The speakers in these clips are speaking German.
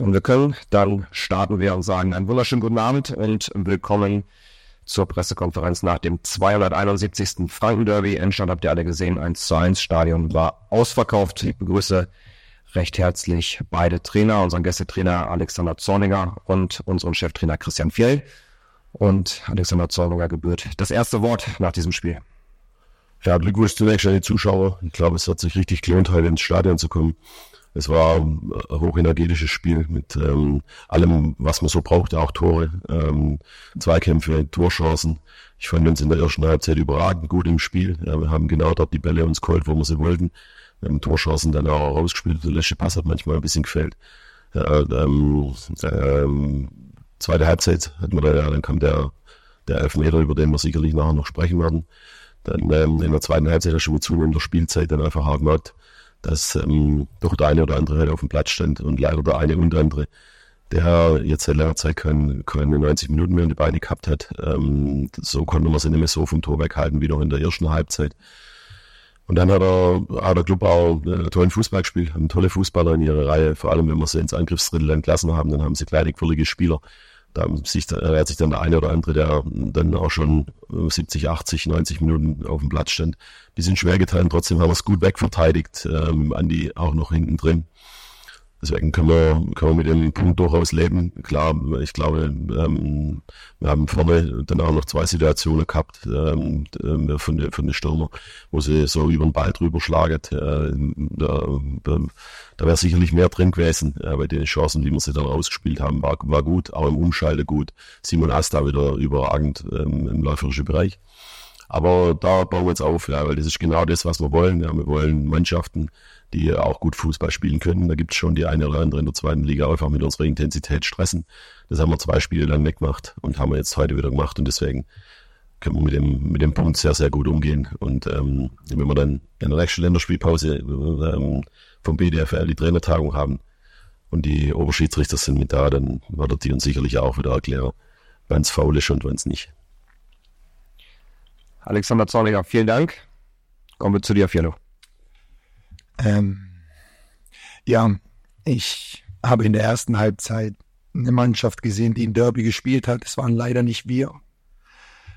Und wir können, dann starten wir und sagen einen wunderschönen guten Abend und willkommen zur Pressekonferenz nach dem 271. Franken-Derby. Endstand habt ihr alle gesehen, 1 zu 1. Stadion war ausverkauft. Ich begrüße recht herzlich beide Trainer, unseren Gästetrainer Alexander Zorniger und unseren Cheftrainer Christian Fjell. Und Alexander Zorniger gebührt das erste Wort nach diesem Spiel. Ja, Glückwunsch zunächst an die Zuschauer. Ich glaube, es hat sich richtig gelohnt, heute ins Stadion zu kommen. Es war ein hochenergetisches Spiel mit ähm, allem, was man so braucht, auch Tore, ähm, Zweikämpfe, Torchancen. Ich fand uns in der ersten Halbzeit überragend gut im Spiel. Ja, wir haben genau dort die Bälle uns geholt, wo wir sie wollten. Wir haben Torchancen dann auch rausgespielt. Der letzte Pass hat manchmal ein bisschen gefällt. Ja, ähm, ähm, zweite Halbzeit hatten wir dann, ja, dann kam der, der Elfmeter, über den wir sicherlich nachher noch sprechen werden. Dann ähm, in der zweiten Halbzeit du mit zunehmender Spielzeit dann einfach auch gemerkt, dass ähm, doch der eine oder andere halt auf dem Platz stand und leider der eine und andere, der jetzt seit langer Zeit keine, keine 90 Minuten mehr in die Beine gehabt hat. Ähm, so konnte man sie nicht mehr so vom Tor weghalten wie noch in der ersten Halbzeit. Und dann hat er, hat der Club auch einen tollen Fußball gespielt, haben tolle Fußballer in ihrer Reihe, vor allem wenn wir sie ins Angriffsdrittel entlassen haben, dann haben sie kleine, quirlige Spieler. Da sich, ernährt sich dann der eine oder andere, der dann auch schon 70, 80, 90 Minuten auf dem Platz stand. Die sind schwer getan, trotzdem haben wir es gut wegverteidigt, ähm, Andi auch noch hinten drin. Deswegen können wir, können wir mit dem Punkt durchaus leben. Klar, ich glaube, ähm, wir haben vorne dann auch noch zwei Situationen gehabt ähm, äh, von, den, von den Stürmer, wo sie so über den Ball drüber schlagen. Äh, da da wäre sicherlich mehr drin gewesen, äh, bei den Chancen, die wir sie dann rausgespielt haben, war, war gut, auch im Umschalte gut. Simon Asta wieder überragend ähm, im läuferischen Bereich. Aber da bauen wir jetzt auf, ja, weil das ist genau das, was wir wollen. Ja, wir wollen Mannschaften, die auch gut Fußball spielen können. Da gibt es schon die eine oder andere in der zweiten Liga einfach mit unserer Intensität stressen. Das haben wir zwei Spiele lang weggemacht und haben wir jetzt heute wieder gemacht und deswegen können wir mit dem, mit dem Punkt sehr, sehr gut umgehen. Und ähm, wenn wir dann in der nächsten Länderspielpause ähm, vom BDFL die Trainertagung haben und die Oberschiedsrichter sind mit da, dann wird er die uns sicherlich auch wieder erklären, wann es faul ist und wann es nicht. Alexander Zorniger, vielen Dank. Kommen wir zu dir, Fialo. Ähm, ja, ich habe in der ersten Halbzeit eine Mannschaft gesehen, die in Derby gespielt hat. Es waren leider nicht wir.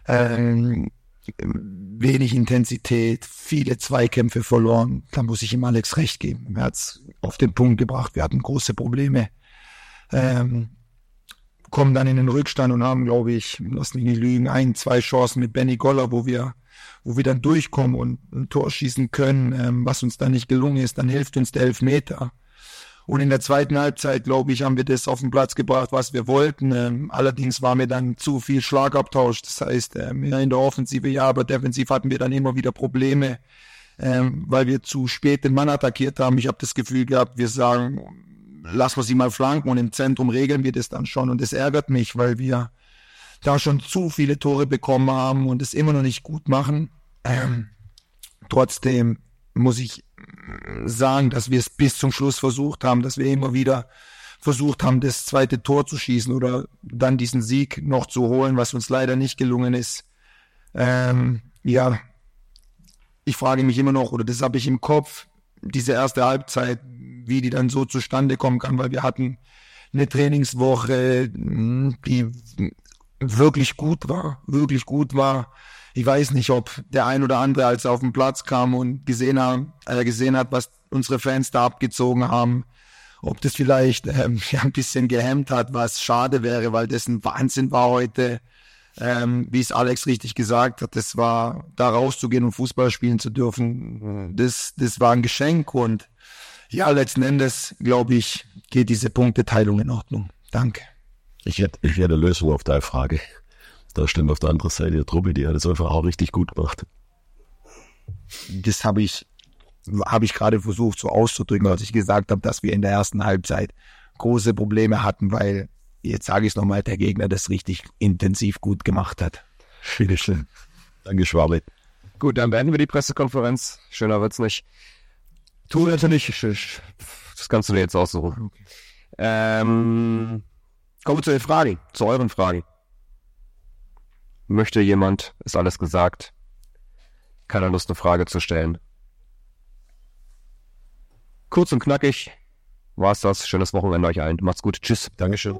Ähm, wenig Intensität, viele Zweikämpfe verloren. Da muss ich ihm Alex recht geben. Er hat es auf den Punkt gebracht. Wir hatten große Probleme. Ähm, kommen dann in den Rückstand und haben, glaube ich, lass mich nicht lügen, ein, zwei Chancen mit Benny Goller, wo wir, wo wir dann durchkommen und ein Tor schießen können, ähm, was uns dann nicht gelungen ist, dann hilft uns der Elfmeter. Und in der zweiten Halbzeit, glaube ich, haben wir das auf den Platz gebracht, was wir wollten. Ähm, allerdings war mir dann zu viel Schlagabtausch. Das heißt, äh, mehr in der Offensive ja, aber defensiv hatten wir dann immer wieder Probleme, ähm, weil wir zu spät den Mann attackiert haben. Ich habe das Gefühl gehabt, wir sagen, lassen wir sie mal flanken und im Zentrum regeln wir das dann schon. Und das ärgert mich, weil wir da schon zu viele Tore bekommen haben und es immer noch nicht gut machen. Ähm, trotzdem muss ich sagen, dass wir es bis zum Schluss versucht haben, dass wir immer wieder versucht haben, das zweite Tor zu schießen oder dann diesen Sieg noch zu holen, was uns leider nicht gelungen ist. Ähm, ja, ich frage mich immer noch, oder das habe ich im Kopf, diese erste Halbzeit, wie die dann so zustande kommen kann, weil wir hatten eine Trainingswoche, die wirklich gut war, wirklich gut war. Ich weiß nicht, ob der ein oder andere, als er auf den Platz kam und gesehen, haben, äh, gesehen hat, was unsere Fans da abgezogen haben, ob das vielleicht ähm, ein bisschen gehemmt hat, was schade wäre, weil das ein Wahnsinn war heute. Ähm, wie es Alex richtig gesagt hat, das war, da rauszugehen und Fußball spielen zu dürfen, das, das war ein Geschenk und ja, letzten Endes, glaube ich, geht diese Punkteteilung in Ordnung. Danke. Ich hätte, ich hätte eine Lösung auf deine Frage. Da stimmt auf der anderen Seite die Truppe, die hat es einfach auch richtig gut gemacht. Das habe ich, habe ich gerade versucht so auszudrücken, als ich gesagt habe, dass wir in der ersten Halbzeit große Probleme hatten, weil, jetzt sage ich es nochmal, der Gegner das richtig intensiv gut gemacht hat. Bitteschön. Danke, Schwabe. Gut, dann beenden wir die Pressekonferenz. Schöner wird's nicht. Tu natürlich. Das kannst du dir jetzt aussuchen. Okay. Ähm, kommen wir zu den Fragen, zu euren Fragen. Möchte jemand, ist alles gesagt, keiner Lust, eine Frage zu stellen. Kurz und knackig, war's das. Schönes Wochenende euch allen. Macht's gut. Tschüss. Dankeschön.